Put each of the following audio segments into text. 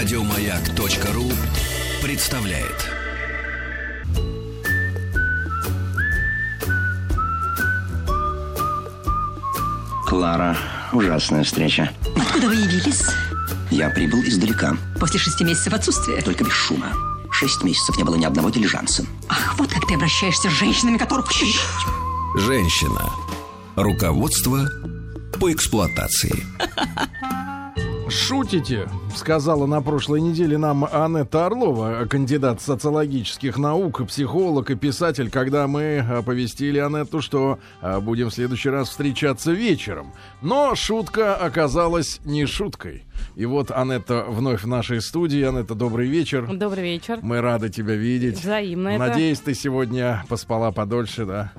Радиомаяк.ру представляет. Клара, ужасная встреча. Откуда вы явились? Я прибыл издалека, После шести месяцев отсутствия. только без шума. Шесть месяцев не было ни одного дилижанса. Ах, вот как ты обращаешься с женщинами, которых... Женщина. Руководство по эксплуатации. Шутите, сказала на прошлой неделе нам Анетта Орлова, кандидат социологических наук, психолог и писатель, когда мы оповестили Анетту, что а, будем в следующий раз встречаться вечером. Но шутка оказалась не шуткой. И вот Анетта вновь в нашей студии. Анетта, добрый вечер. Добрый вечер. Мы рады тебя видеть. Взаимно это. Надеюсь, ты сегодня поспала подольше, да?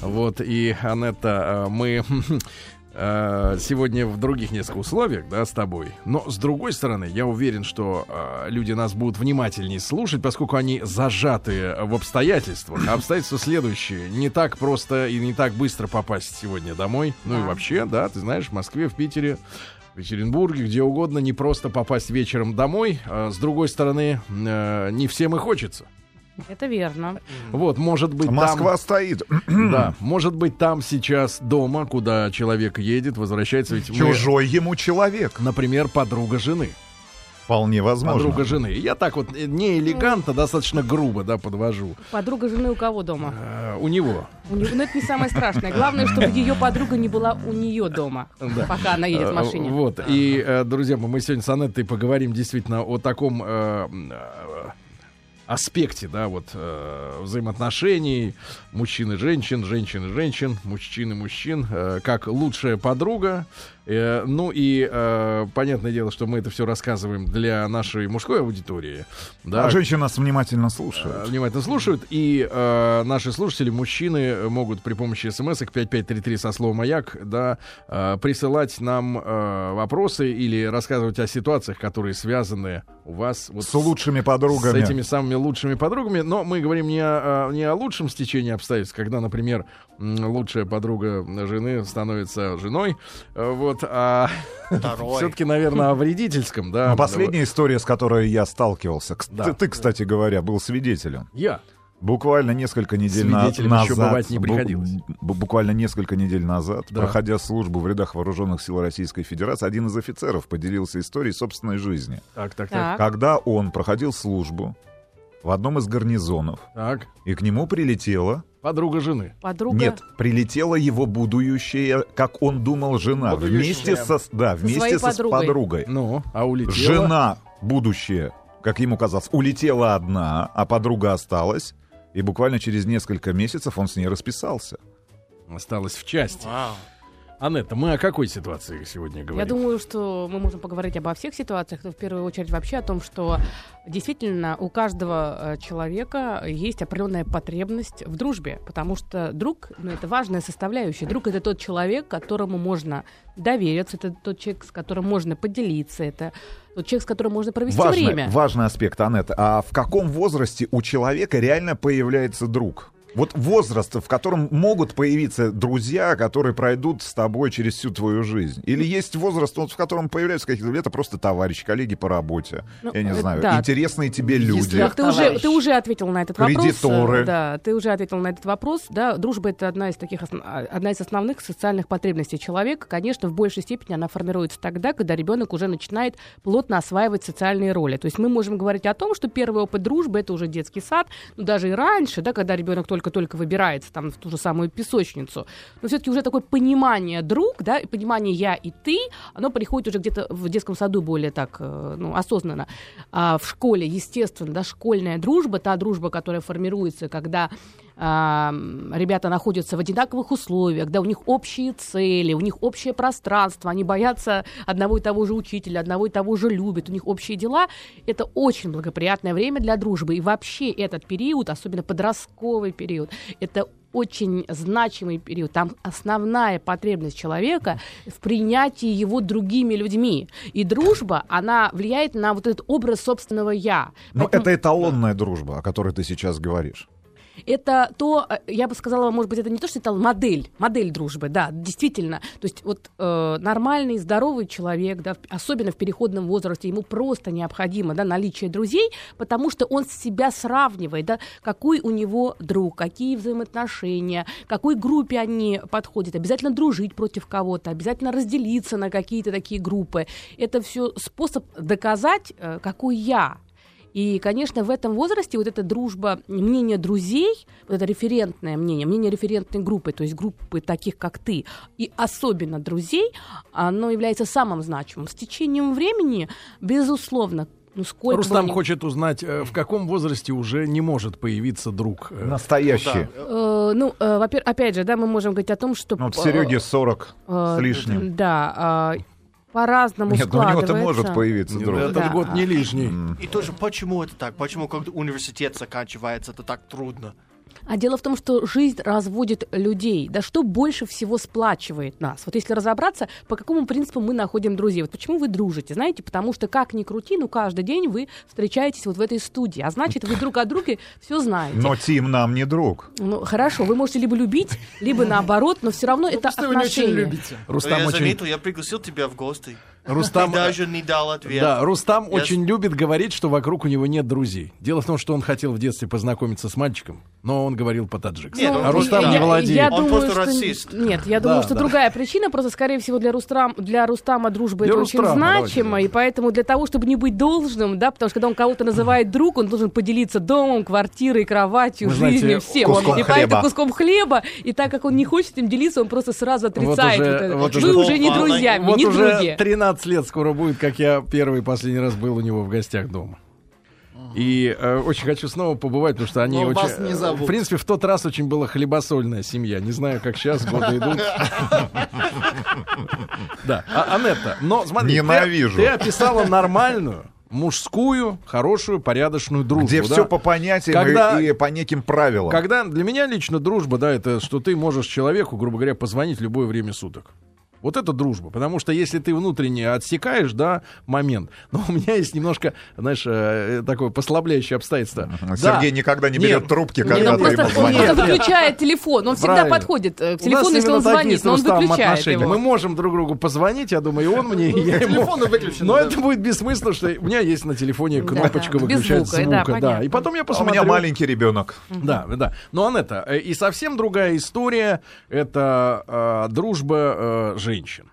Вот, и, Анетта, э, мы э, сегодня в других несколько условиях, да, с тобой. Но, с другой стороны, я уверен, что э, люди нас будут внимательнее слушать, поскольку они зажаты в обстоятельствах. А обстоятельства следующие. Не так просто и не так быстро попасть сегодня домой. Ну и вообще, да, ты знаешь, в Москве, в Питере, в Екатеринбурге, где угодно, не просто попасть вечером домой. А, с другой стороны, э, не всем и хочется. Это верно. Вот, может быть, Москва стоит. там, да, может быть, там сейчас дома, куда человек едет, возвращается, ведь мы, Чужой ему человек. например, подруга жены. Вполне возможно. Подруга жены. Я так вот э, не элегантно, достаточно грубо, да, подвожу. Подруга жены у кого дома? Э, у него. У него- Ну, это не самое страшное. Главное, чтобы ее подруга не была у нее дома, Да. пока она едет в Э, машине. Вот. И, э, друзья мои, мы сегодня с Анеттой поговорим действительно о таком э, аспекте, да, вот э, взаимоотношений мужчин и женщин, женщин и женщин, мужчин и мужчин, э, как лучшая подруга. Э, ну и э, понятное дело, что мы это все рассказываем для нашей мужской аудитории. Да, А женщины нас внимательно э, слушают. внимательно слушают. И э, наши слушатели, мужчины, могут при помощи смс к 5533 со словом «Маяк» да, э, присылать нам э, вопросы или рассказывать о ситуациях, которые связаны у вас вот С лучшими подругами. с этими самыми лучшими подругами. Но мы говорим не о, о- не о лучшем стечении обстоятельств, когда, например, лучшая подруга жены становится женой. э, Вот, а все-таки, наверное, о вредительском, да. Но последняя история, с которой я сталкивался, Да. ты, ты, кстати говоря, был свидетелем. Я. Буквально несколько недель на- назад, еще бывать не приходилось. бу- буквально несколько недель назад, Да. проходя службу в рядах вооруженных сил Российской Федерации, один из офицеров поделился историей собственной жизни. Так, так, так. Так. Когда он проходил службу в одном из гарнизонов, Так. и к нему прилетела Подруга жены. Подруга. Нет, прилетела его будущая, как он думал, жена. Вместе со, да, вместе со, с подругой. подругой. Ну, а улетела. Жена будущая, как ему казалось, улетела одна, а подруга осталась. И буквально через несколько месяцев он с ней расписался. осталась в части. Анетта, мы о какой ситуации сегодня говорим? Я думаю, что мы можем поговорить обо всех ситуациях, но в первую очередь вообще о том, что действительно у каждого э, человека есть определенная потребность в дружбе, потому что друг, ну, это важная составляющая. Друг это тот человек, которому можно довериться, это тот человек, с которым можно поделиться, это тот человек, с которым можно провести Важный, время. важный аспект, Анетта. А в каком возрасте у человека реально появляется друг? Вот возраст, в котором могут появиться друзья, которые пройдут с тобой через всю твою жизнь. Или есть возраст, вот, в котором появляются какие-то это просто товарищи, коллеги по работе. Ну, я не э, знаю, да. интересные тебе люди. Так, ты, уже, ты уже ответил на этот вопрос. Кредиторы. э, Да, ты уже ответил на этот вопрос. Да, дружба это одна из таких основ- а, одна из основных социальных потребностей человека. Конечно, в большей степени она формируется тогда, когда ребенок уже начинает плотно осваивать социальные роли. То есть мы можем говорить о том, что первый опыт дружбы это уже детский сад, ну даже и раньше, да, когда ребенок только-только выбирается там в ту же самую песочницу. Но все-таки уже такое понимание друг, да, понимание я и ты, оно приходит уже где-то в детском саду более так, э, ну, осознанно. А в школе, естественно, да, школьная дружба, та дружба, которая формируется, когда ребята находятся в одинаковых условиях, да, у них общие цели, у них общее пространство, они боятся одного и того же учителя, одного и того же любят, у них общие дела. Это очень благоприятное время для дружбы. И вообще этот период, особенно подростковый период, это очень значимый период. Там основная потребность человека в принятии его другими людьми. И дружба, она влияет на вот этот образ собственного «я». Но Поэтому- это эталонная дружба, о которой ты сейчас говоришь. Это то, э, я бы сказала, может быть, это не то, что это модель, модель дружбы, да, действительно. То есть вот э, нормальный, здоровый человек, да, особенно в переходном возрасте, ему просто необходимо, да, наличие друзей, потому что он себя сравнивает, да, какой у него друг, какие взаимоотношения, какой группе они подходят, обязательно дружить против кого-то, обязательно разделиться на какие-то такие группы. Это все способ доказать, э, какой я. И, конечно, в этом возрасте вот эта дружба, мнение друзей, вот это референтное мнение, мнение референтной группы, то есть группы таких, как ты, и особенно друзей, оно является самым значимым. С течением времени, безусловно, ну сколько Рустам ни- хочет узнать, э, в каком возрасте уже не может появиться друг. э, Настоящий. Э, ну, э, во-первых, опять же, да, мы можем говорить о том, что... Ну, вот э, Сереге 40 э, с лишним. Да, а, по-разному Нет, ну, у него-то складывается. может появиться Нет, друг. Этот Да. год не лишний. И тоже, почему это так? Почему, когда университет заканчивается, это так трудно? А дело в том, что жизнь разводит людей. Да что больше всего сплачивает нас? Вот если разобраться, по какому принципу мы находим друзей. Вот почему вы дружите? Знаете, потому что как ни крути, ну каждый день вы встречаетесь вот в этой студии. А значит, вы друг о друге все знаете. Но Тим нам не друг. Ну, хорошо, вы можете либо любить, либо наоборот, но все равно это отношения. Рустам я очень... заметил, я пригласил тебя в гости. Рустам, даже не дал ответ. Да, Рустам Я очень любит говорить, что вокруг у него нет друзей. Дело в том, что он хотел в детстве познакомиться с мальчиком, но он говорил по-таджикски. Нет, а он Рустам просто- не я, владеет. я Он думаю, просто что... расист. Нет, я думаю, Да, что да. другая причина. Просто, скорее всего, для, Рустам, для Рустама дружба Для это Рустама, очень давайте, значимо. да. И поэтому для того, чтобы не быть должным, да, потому что когда он кого-то называет друг, он должен поделиться домом, квартирой, кроватью, Вы жизнью, знаете, всем. куском и хлеба. поэтому куском хлеба. И так как он не хочет им делиться, он просто сразу отрицает. уже- вот это. вот Вы уже уже не друзья, Вот не уже други. 13 лет скоро будет, как я первый и последний раз был у него в гостях дома. И э, очень хочу снова побывать, потому что они Но очень... вас не зовут. В принципе, в тот раз очень была хлебосольная семья. Не знаю, как сейчас, годы идут. Да, А- Анетта, но смотри, ты- Ненавижу. Ты описала нормальную, мужскую, хорошую, порядочную дружбу. Где да? все по понятиям Когда- и, и по неким правилам. Когда для меня лично дружба, да, это что ты можешь человеку, грубо говоря, позвонить в любое время суток. Вот это дружба. Потому что если ты внутренне отсекаешь, да, момент. Но у меня есть немножко, знаешь, э, такое послабляющее обстоятельство. Сергей Да. никогда не берет Нет, трубки, нет, когда Он ты просто, ему он звонишь. Нет, нет. выключает телефон. Он всегда Правильно. подходит э, к телефону, если он звонит, но он выключает отношения. его. Мы можем друг другу позвонить, я думаю, и он мне, и я ему. Но да. это будет бессмысленно, что у меня есть на телефоне кнопочка выключать звука, звука. да. И потом я А У посмотрю. меня маленький ребенок. Да, да. Но, Анетта, э, и совсем другая история — это э, дружба э, женщин.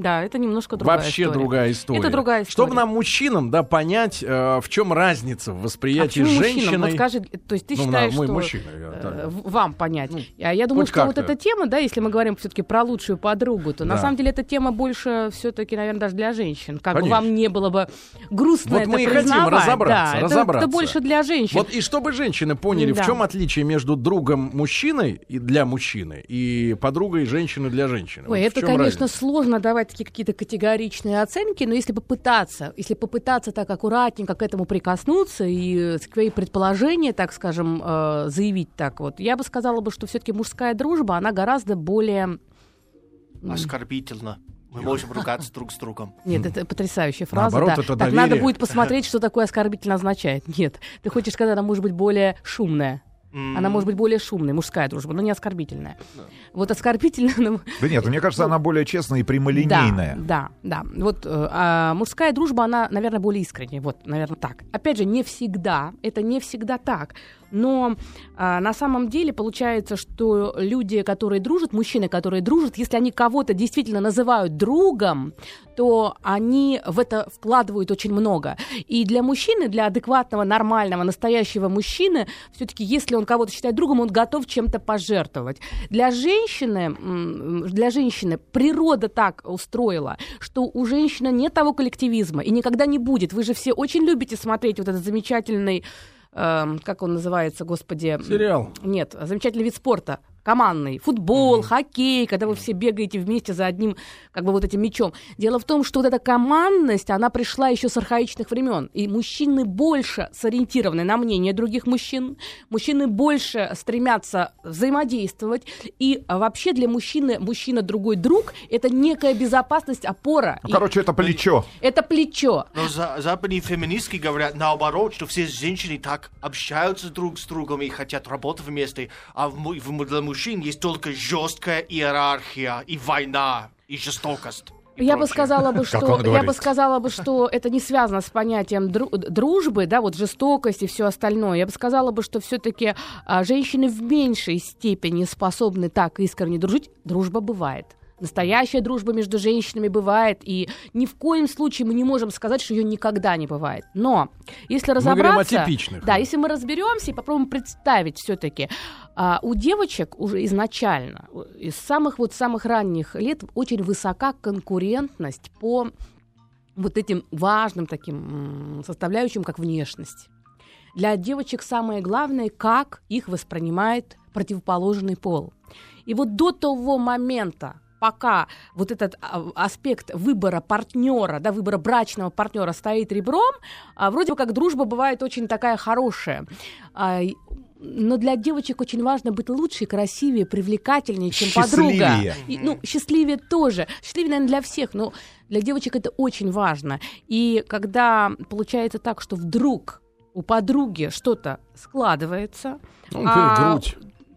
Да, это немножко другая Вообще история. другая история. Это другая история. Чтобы нам, мужчинам, да, понять, э, в чем разница в А восприятии почему женщины. Вот скажи, то есть ты Ну, считаешь, на- мой что мужчина, я э, вам понять? а я думаю, что вот эта тема, да, если мы говорим все-таки про лучшую подругу, то на Да. самом деле эта тема больше все-таки, наверное, даже для женщин. Как бы Конечно. вам не было бы грустно Вот это мы и хотим разобраться, да, это- разобраться. Это, больше для женщин. Вот и чтобы женщины поняли, Да. в чем отличие между другом мужчиной и для мужчины и подругой женщины для женщины. Ой, Вот это, конечно, разница? сложно давать такие какие-то категоричные оценки, но если попытаться, если попытаться так аккуратненько к этому прикоснуться и э, свои предположения, так скажем, э, заявить так вот, я бы сказала бы, что все-таки мужская дружба, она гораздо более... Оскорбительно. Мы можем ругаться друг с другом. Нет, это потрясающая фраза. Наоборот, да. это так доверие. надо будет посмотреть, что такое оскорбительно означает. Нет, ты хочешь сказать, она может быть более шумная. Она может быть более шумной, мужская дружба, но не оскорбительная. Вот оскорбительная, Да нет, мне кажется, она более честная и прямолинейная. Да, да, да. Вот э, а мужская дружба, она, наверное, более искренняя. Вот, наверное, так. Опять же, не всегда. Это не всегда так. Но а, на самом деле получается, что люди, которые дружат, мужчины, которые дружат, если они кого-то действительно называют другом, то они в это вкладывают очень много. И для мужчины, для адекватного, нормального, настоящего мужчины, все-таки, если он кого-то считает другом, он готов чем-то пожертвовать. Для женщины, для женщины природа так устроила, что у женщины нет того коллективизма и никогда не будет. Вы же все очень любите смотреть вот этот замечательный эм, как он называется, господи? Сериал. Нет, замечательный вид спорта. Командный. Футбол, хоккей, когда вы все бегаете вместе за одним, как бы вот этим мячом. Дело в том, что вот эта командность, она пришла еще с архаичных времен. И мужчины больше сориентированы на мнение других мужчин. Мужчины больше стремятся взаимодействовать. И вообще для мужчины, мужчина другой друг, это некая безопасность, опора. Ну, И короче, это плечо. это плечо. Но за- западные феминистки говорят наоборот, что все женщины так общаются друг с другом и хотят работать вместе, а в в- для мужчин есть только жесткая иерархия и война и жестокость. и Я бы сказала бы, что я бы сказала бы, что это не связано с понятием дру- дружбы, да, вот жестокость и все остальное. Я бы сказала бы, что все-таки женщины в меньшей степени способны так искренне дружить. Дружба бывает. Настоящая дружба между женщинами бывает, и ни в коем случае мы не можем сказать, что ее никогда не бывает. Но если Мы говорим о разобраться, типичных. да, если мы разберемся и попробуем представить все-таки, у девочек уже изначально, из самых вот самых ранних лет очень высока конкурентность по вот этим важным таким составляющим, как внешность. Для девочек самое главное, как их воспринимает противоположный пол. И вот до того момента, пока вот этот а, аспект выбора партнера, да, выбора брачного партнера стоит ребром, а, вроде бы как дружба бывает очень такая хорошая. А, но для девочек очень важно быть лучше, красивее, привлекательнее, чем подруга. Счастливее. И, ну, счастливее тоже. Счастливее, наверное, для всех, но для девочек это очень важно. И когда получается так, что вдруг у подруги что-то складывается, Ну, например, а, грудь.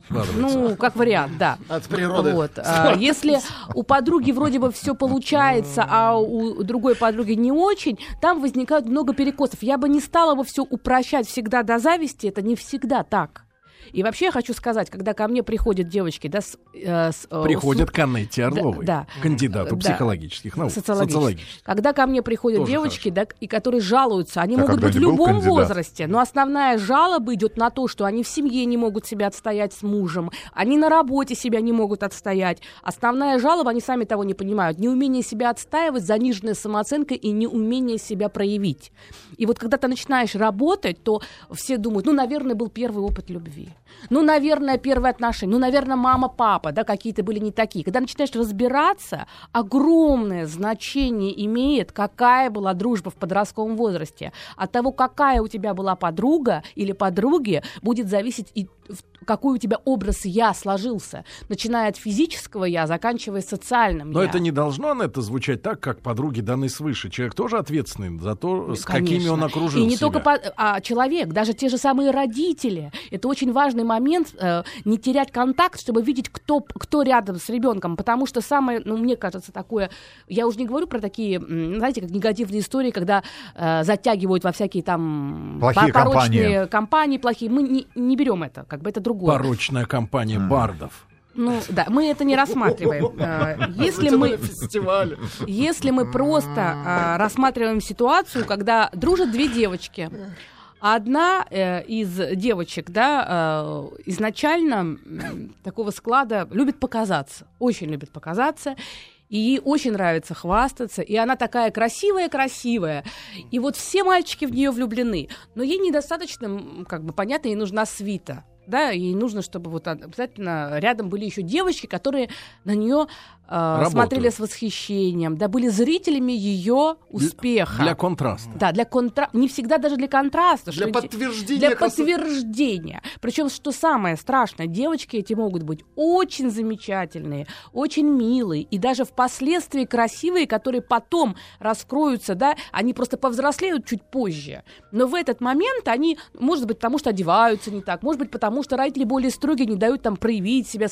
Ну, как вариант, да. От природы. Вот. а, Если у подруги вроде бы все получается, а у другой подруги не очень, там возникает много перекосов. Я бы не стала бы все упрощать всегда до зависти, это не всегда так. И вообще я хочу сказать, когда ко мне приходят девочки, да, с, э, с, э, Приходят с- к Аннете Орловой, да. кандидату Да. психологических наук. Социологических. Когда ко мне приходят Тоже девочки, да, и которые жалуются, они А могут быть в любом кандидат? возрасте, но основная жалоба идет на то, что они в семье не могут себя отстоять с мужем, они на работе себя не могут отстоять. Основная жалоба, они сами того не понимают, неумение себя отстаивать, заниженная самооценка и неумение себя проявить. И вот когда ты начинаешь работать, то все думают, ну, наверное, был первый опыт любви. Ну, наверное, первые отношения. Ну, наверное, мама, папа, да, какие-то были не такие. Когда начинаешь разбираться, огромное значение имеет, какая была дружба в подростковом возрасте. От того, какая у тебя была подруга или подруги, будет зависеть и какой у тебя образ я сложился. Начиная от физического я, заканчивая социальным Но я. это не должно, Анетта, звучать так, как подруги даны свыше. Человек тоже ответственный за то, с Конечно. какими он окружил И не себя. только по- а, человек, даже те же самые родители. Это очень важный момент, э, не терять контакт, чтобы видеть, кто, кто рядом с ребенком. Потому что самое, ну, мне кажется, такое... Я уже не говорю про такие, знаете, как негативные истории, когда э, затягивают во всякие там... Плохие по- порочные компании. компании плохие. Мы не, не берем это, как бы это другое. Порочная компания бардов. Ну, да, мы это не рассматриваем. Э, Если мы... Если мы просто а, рассматриваем ситуацию, когда дружат две девочки, одна э, из девочек, да, э, изначально м, такого склада любит показаться, очень любит показаться. И ей очень нравится хвастаться, и она такая красивая-красивая. И вот все мальчики в нее влюблены. Но ей недостаточно, как бы понятно, ей нужна свита. Да, ей нужно, чтобы вот обязательно рядом были еще девочки, которые на нее Работают. смотрели с восхищением, да, были зрителями ее успеха. Для контраста. Да, для контра... не всегда даже для контраста. Для что подтверждения Для красоты. подтверждения. Причем, что самое страшное, девочки эти могут быть очень замечательные, очень милые и даже впоследствии красивые, которые потом раскроются, да, они просто повзрослеют чуть позже. Но в этот момент они, может быть, потому что одеваются не так, может быть, потому что родители более строгие, не дают там проявить себя.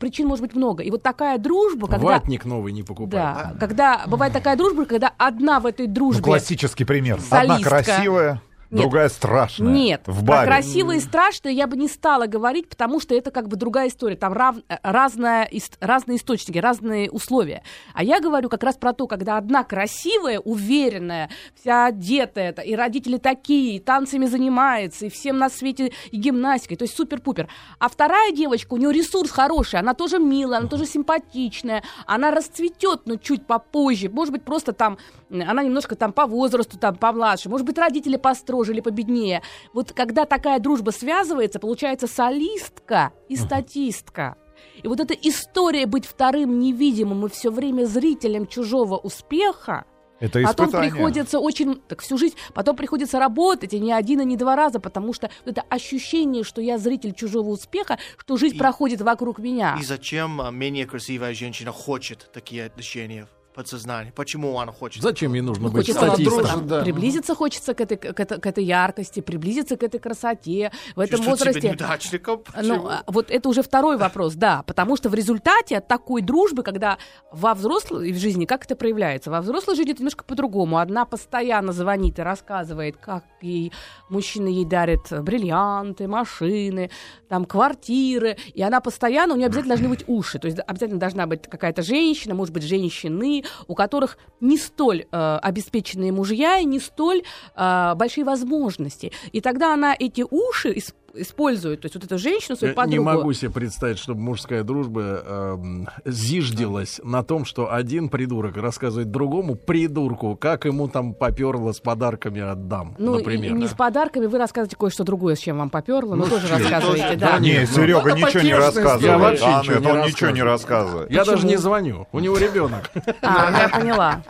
Причин может быть много. И вот такая дружба, когда... Ватник новый не покупай. Да, когда бывает такая дружба, когда одна в этой Ну, дружбе... классический пример. Одна Солистка. красивая, Нет. другая страшная. Нет, в про баре. красивое и страшное я бы не стала говорить, потому что это как бы другая история. Там рав- э, разная ис- разные источники, разные условия. А я говорю как раз про то, когда одна красивая, уверенная, вся одетая, та- и родители такие, и танцами занимается, и всем на свете и гимнастикой, то есть супер-пупер. А вторая девочка, у нее ресурс хороший, она тоже милая, она тоже симпатичная, она расцветет, но чуть попозже. Может быть, просто там, она немножко там по возрасту, там помладше, может быть, родители построже или победнее. Вот когда такая дружба связывается, получается солистка и статистка. И вот эта история быть вторым невидимым и все время зрителем чужого успеха, Это Потом приходится очень, так всю жизнь, потом приходится работать, и не один, и не два раза, потому что это ощущение, что я зритель чужого успеха, что жизнь И- проходит вокруг меня. И зачем а, менее красивая женщина хочет такие отношения в подсознании? Почему она хочет? Зачем ей нужно Ну, быть хочется статистом? там, да. приблизиться хочется к этой, к, этой, к этой яркости, приблизиться к этой красоте. В этом себя возрасте... неудачником? Ну, Почему? а, вот это уже второй вопрос, да, потому что в результате от такой дружбы, когда во взрослой в жизни, как это проявляется? Во взрослой жизни это немножко по-другому. Одна постоянно звонит и рассказывает, как ей мужчина ей дарит бриллианты, машины, там, квартиры, и она постоянно, у нее обязательно должны быть уши, то есть обязательно должна быть какая-то женщина, может быть, женщины, у которых не столь э, обеспеченные мужья и не столь э, большие возможности. И тогда она эти уши ис- использует, то есть вот эту женщину, свою Я не подругу. могу себе представить, чтобы мужская дружба эм, зиждилась на том, что один придурок рассказывает другому придурку, как ему там поперло с подарками от дам, Ну, например. и не с подарками, вы рассказываете кое-что другое, с чем вам поперло, но тоже рассказываете, да. да, Не, Нет, Серега это ничего не рассказывает. Я вообще А, ничего не он ничего не рассказываю. рассказывает. Я даже не звоню, у него ребенок. А, ну, я поняла.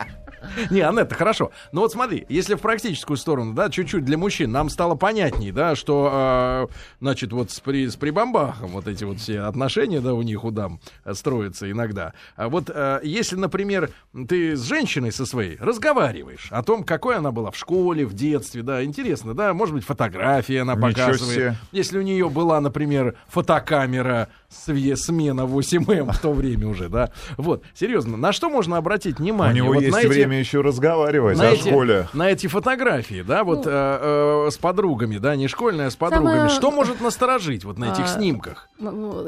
Не, Анетта, хорошо. Но вот смотри, если в практическую сторону, да, чуть-чуть для мужчин, нам стало понятней, да, что, э, значит, вот с, при, с прибамбахом вот эти вот все отношения, да, у них, у дам э, строятся иногда. А вот э, если, например, ты с женщиной со своей разговариваешь о том, какой она была в школе, в детстве, да, интересно, да, может быть, фотографии она Ничего показывает. себе. Если у нее была, например, фотокамера смена 8М в то время уже, да, вот, серьезно, на что можно обратить У внимание? него Вот есть на эти- время еще разговаривать на о эти, школе. на эти фотографии, да, вот Ну. э, э, с подругами, да, не школьная, а с подругами. Самое- Что может насторожить вот на этих А, снимках?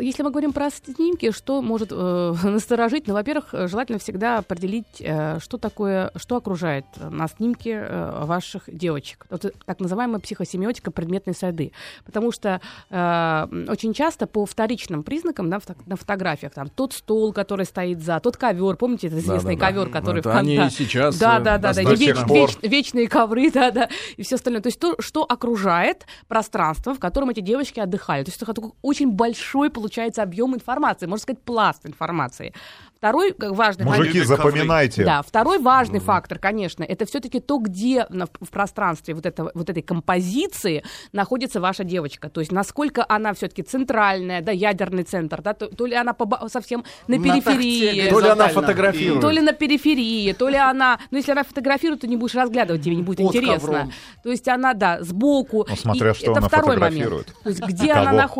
Если мы говорим про снимки, что может э, насторожить? Ну, во-первых, желательно всегда определить, э, что такое, что окружает на снимке э, ваших девочек. Вот так называемая психосемиотика предметной среды. Потому что э, очень часто по вторичным признакам да, на фотографиях, там, тот стол, который стоит за, тот ковер, помните, это известный Да-да-да. ковер, который Это в они да. и сейчас, Да, э, да, да, да, веч- веч- вечные ковры, да, да, и все остальное. То есть то, что окружает пространство, в котором эти девочки отдыхали. То есть это такой очень большой получается объем информации, можно сказать, пласт информации. Второй как важный момент- Мужики, ковры. запоминайте. да, второй важный фактор, конечно, это все-таки то, где на- в пространстве вот, этого, вот этой композиции находится ваша девочка. То есть насколько она все-таки центральная, да, ядерный центр, да, то, то ли она поба- совсем на На периферии. такте То ли она фотографирует. То ли на периферии, то ли она... Ну, если она фотографирует, то не будешь разглядывать, тебе не будет Под интересно. ковром. То есть она, да, сбоку. Ну, смотря И что это она второй фотографирует. момент. То есть где она Кого?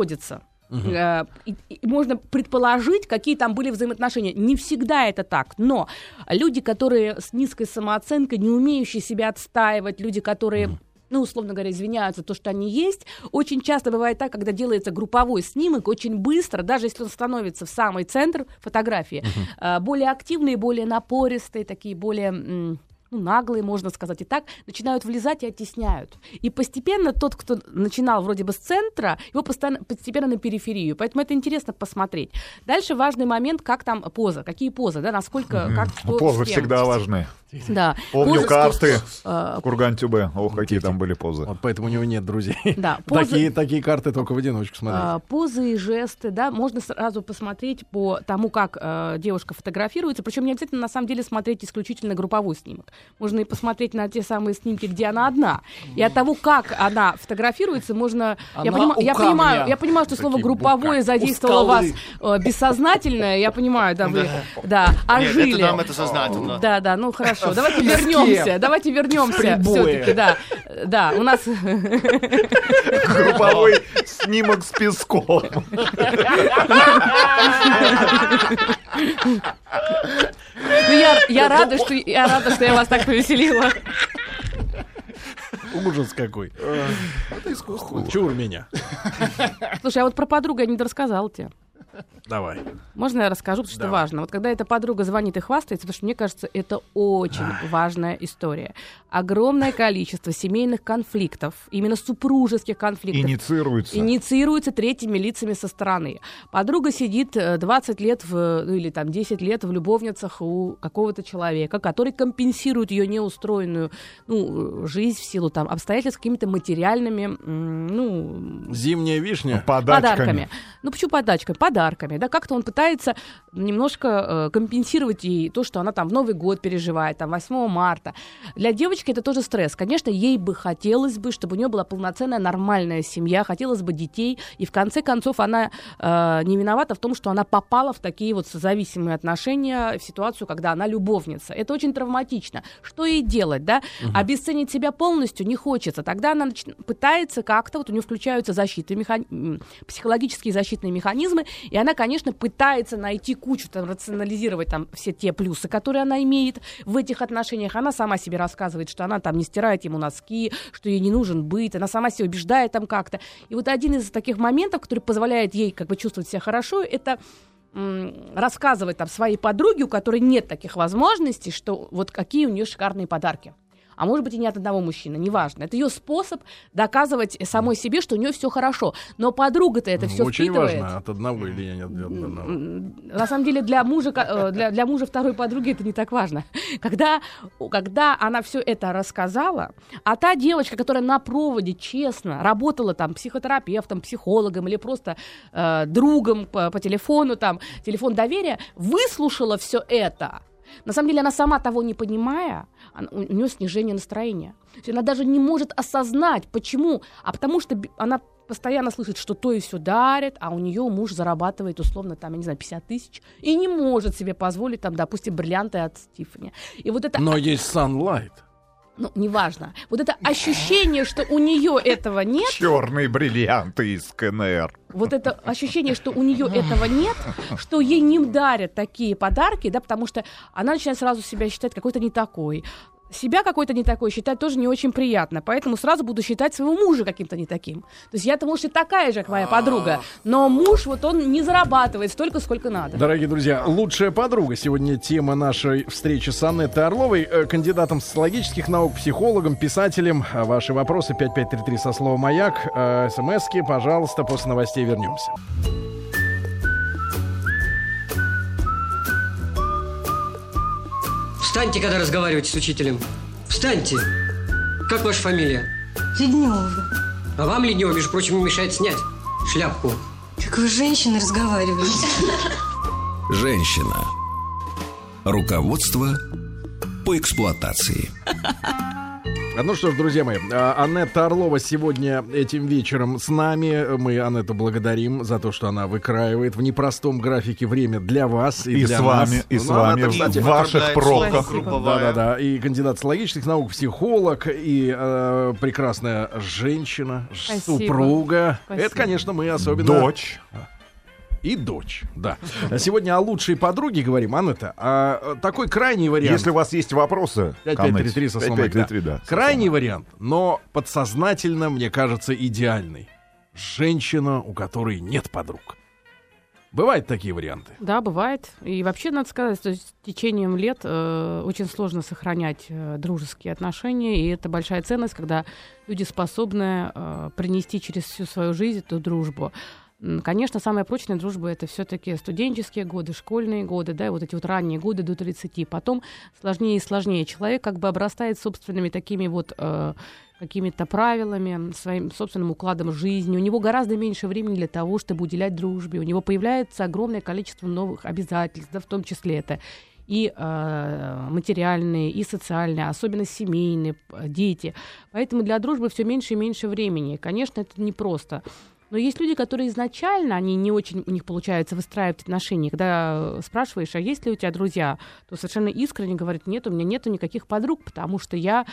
Э, и- и можно предположить, какие там были взаимоотношения. Не всегда это так, но люди, которые с низкой самооценкой, не умеющие себя отстаивать, люди, которые ну, условно говоря, извиняются, то, что они есть. Очень часто бывает так, когда делается групповой снимок, очень быстро, даже если он становится в самый центр фотографии, э, более активные, более напористые, такие более... ну, наглые, можно сказать и так, начинают влезать и оттесняют. И постепенно тот, кто начинал вроде бы с центра, его постоянно, постепенно на периферию. Поэтому это интересно посмотреть. Дальше важный момент, как там поза, какие позы, да, насколько, как что, Позы всегда важны. Да. Помню карты э, Курган Тюбе. Ох, какие там были позы. Вот поэтому у него нет друзей. Да, Такие, такие карты только в одиночку смотреть. А, позы и жесты, да, можно сразу посмотреть по тому, как э, девушка фотографируется. Причем не обязательно на самом деле смотреть исключительно групповой снимок. Можно и посмотреть на те самые снимки, где она одна. И от того, как она фотографируется, можно. я, понимаю, я понимаю, что слово групповое задействовало У вас э, бессознательное. Я понимаю, да, вы да, ожили. Нет, это нам это сознательно. Да, да, ну хорошо. Давайте песке. вернемся. Давайте вернемся. Все-таки, да. Да, у нас Групповой снимок с песком. Ну, я, я рада, что я рада, что я вас так повеселила. Ужас какой. Это искусство. Чур меня. Слушай, а вот про подругу я не дорассказала тебе. Давай. Можно я расскажу, потому что Давай. важно. Вот когда эта подруга звонит и хвастается, потому что мне кажется, это очень важная история. Огромное количество семейных конфликтов, именно супружеских конфликтов, Инициируется. инициируется третьими лицами со стороны. Подруга сидит э, 20 лет в, ну, или там 10 лет в любовницах у какого-то человека, который компенсирует ее неустроенную ну, жизнь в силу там, обстоятельств какими-то материальными ну, Зимняя вишня. Подачками. подарками. Ну, почему подачками? Подарками, Да, как-то он пытается немножко э, компенсировать ей то, что она там в Новый год переживает, там 8 марта. Для девочки это тоже стресс. Конечно, ей бы хотелось бы, чтобы у нее была полноценная нормальная семья, хотелось бы детей, и в конце концов она э, не виновата в том, что она попала в такие вот созависимые отношения, в ситуацию, когда она любовница. Это очень травматично. Что ей делать, да? Угу. Обесценить себя полностью не хочется. Тогда она нач... пытается как-то, вот у нее включаются защиты, механи... психологические защитные механизмы, и она, конечно, пытается найти кучу, там, рационализировать там все те плюсы, которые она имеет в этих отношениях. Она сама себе рассказывает, что она там не стирает ему носки, что ей не нужен быт, она сама себя убеждает там как-то. И вот один из таких моментов, который позволяет ей как бы чувствовать себя хорошо, это рассказывать там своей подруге, у которой нет таких возможностей, что вот какие у нее шикарные подарки а может быть и не от одного мужчины, неважно. Это ее способ доказывать самой себе, что у нее все хорошо. Но подруга-то это все Очень впитывает. важно, от одного или нет от одного. На самом деле для мужа, э, для, для мужа второй подруги это не так важно. Когда, когда она все это рассказала, а та девочка, которая на проводе честно работала там психотерапевтом, психологом или просто э, другом по, по телефону, там, телефон доверия, выслушала все это, на самом деле она сама того не понимая, она, у нее снижение настроения. Она даже не может осознать, почему. А потому что она постоянно слышит, что то и все дарит, а у нее муж зарабатывает условно там, я не знаю, 50 тысяч, и не может себе позволить там, допустим, бриллианты от Стифани. И вот это... Но есть Sunlight ну, неважно. Вот это ощущение, что у нее этого нет. Черные бриллианты из КНР. Вот это ощущение, что у нее этого нет, что ей не дарят такие подарки, да, потому что она начинает сразу себя считать какой-то не такой себя какой-то не такой считать тоже не очень приятно. Поэтому сразу буду считать своего мужа каким-то не таким. То есть я-то, может, и такая же, как моя подруга. Но муж, вот он не зарабатывает столько, сколько надо. Дорогие друзья, лучшая подруга. Сегодня тема нашей встречи с Анной Орловой, э, кандидатом социологических наук, психологом, писателем. Ваши вопросы 5533 со словом «Маяк». Э, СМСки, пожалуйста, после новостей вернемся. Встаньте, когда разговариваете с учителем. Встаньте. Как ваша фамилия? Леднева. А вам, Леднева, между прочим, не мешает снять шляпку. Как вы с женщиной разговариваете? Женщина. Руководство по эксплуатации. А Ну что ж, друзья мои, а, Анетта Орлова сегодня этим вечером с нами. Мы Анетту благодарим за то, что она выкраивает в непростом графике время для вас и, И для с вами, нас. и с Ну, вами, Анетта, кстати, в ваших пробках. Да-да-да. И кандидат логических наук, психолог, и э, прекрасная женщина, Спасибо. супруга. Спасибо. Это, конечно, мы особенно... Дочь. И дочь, да. Сегодня о лучшей подруге говорим, Анетта. А э, такой крайний вариант. Если у вас есть вопросы... 5533 со словом 5533, да. Крайний вариант, но подсознательно, мне кажется, идеальный. Женщина, у которой нет подруг. Бывают такие варианты. Да, бывает. И вообще, надо сказать, что с течением лет э, очень сложно сохранять э, дружеские отношения, и это большая ценность, когда люди способны э, принести через всю свою жизнь эту дружбу. Конечно, самая прочная дружба это все-таки студенческие годы, школьные годы, да, и вот эти вот ранние годы до 30. Потом сложнее и сложнее. Человек как бы обрастает собственными такими вот э, какими-то правилами, своим собственным укладом жизни. У него гораздо меньше времени для того, чтобы уделять дружбе. У него появляется огромное количество новых обязательств, да, в том числе это и э, материальные, и социальные, особенно семейные, дети. Поэтому для дружбы все меньше и меньше времени. Конечно, это непросто. Но есть люди, которые изначально, они не очень, у них получается выстраивать отношения. Когда э, спрашиваешь, а есть ли у тебя друзья, то совершенно искренне говорят, нет, у меня нету никаких подруг, потому что я